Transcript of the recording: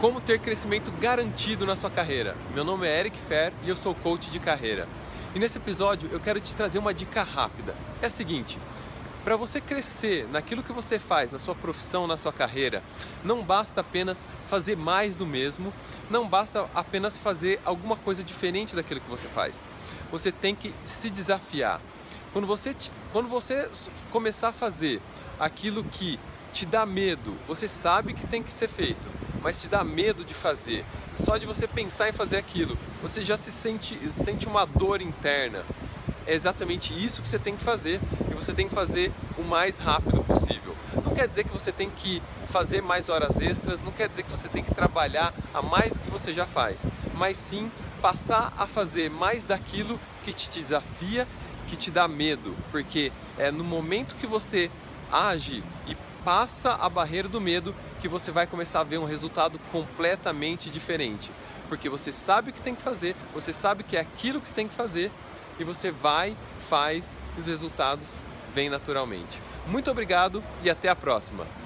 Como ter crescimento garantido na sua carreira. Meu nome é Eric Fer e eu sou coach de carreira. E nesse episódio eu quero te trazer uma dica rápida. É a seguinte: para você crescer naquilo que você faz, na sua profissão, na sua carreira, não basta apenas fazer mais do mesmo, não basta apenas fazer alguma coisa diferente daquilo que você faz. Você tem que se desafiar. Quando você, quando você começar a fazer aquilo que te dá medo, você sabe que tem que ser feito, mas te dá medo de fazer. Só de você pensar em fazer aquilo, você já se sente, sente uma dor interna. É exatamente isso que você tem que fazer e você tem que fazer o mais rápido possível. Não quer dizer que você tem que fazer mais horas extras, não quer dizer que você tem que trabalhar a mais do que você já faz, mas sim passar a fazer mais daquilo que te desafia, que te dá medo, porque é no momento que você age e passa a barreira do medo que você vai começar a ver um resultado completamente diferente. Porque você sabe o que tem que fazer, você sabe que é aquilo que tem que fazer e você vai, faz e os resultados vêm naturalmente. Muito obrigado e até a próxima!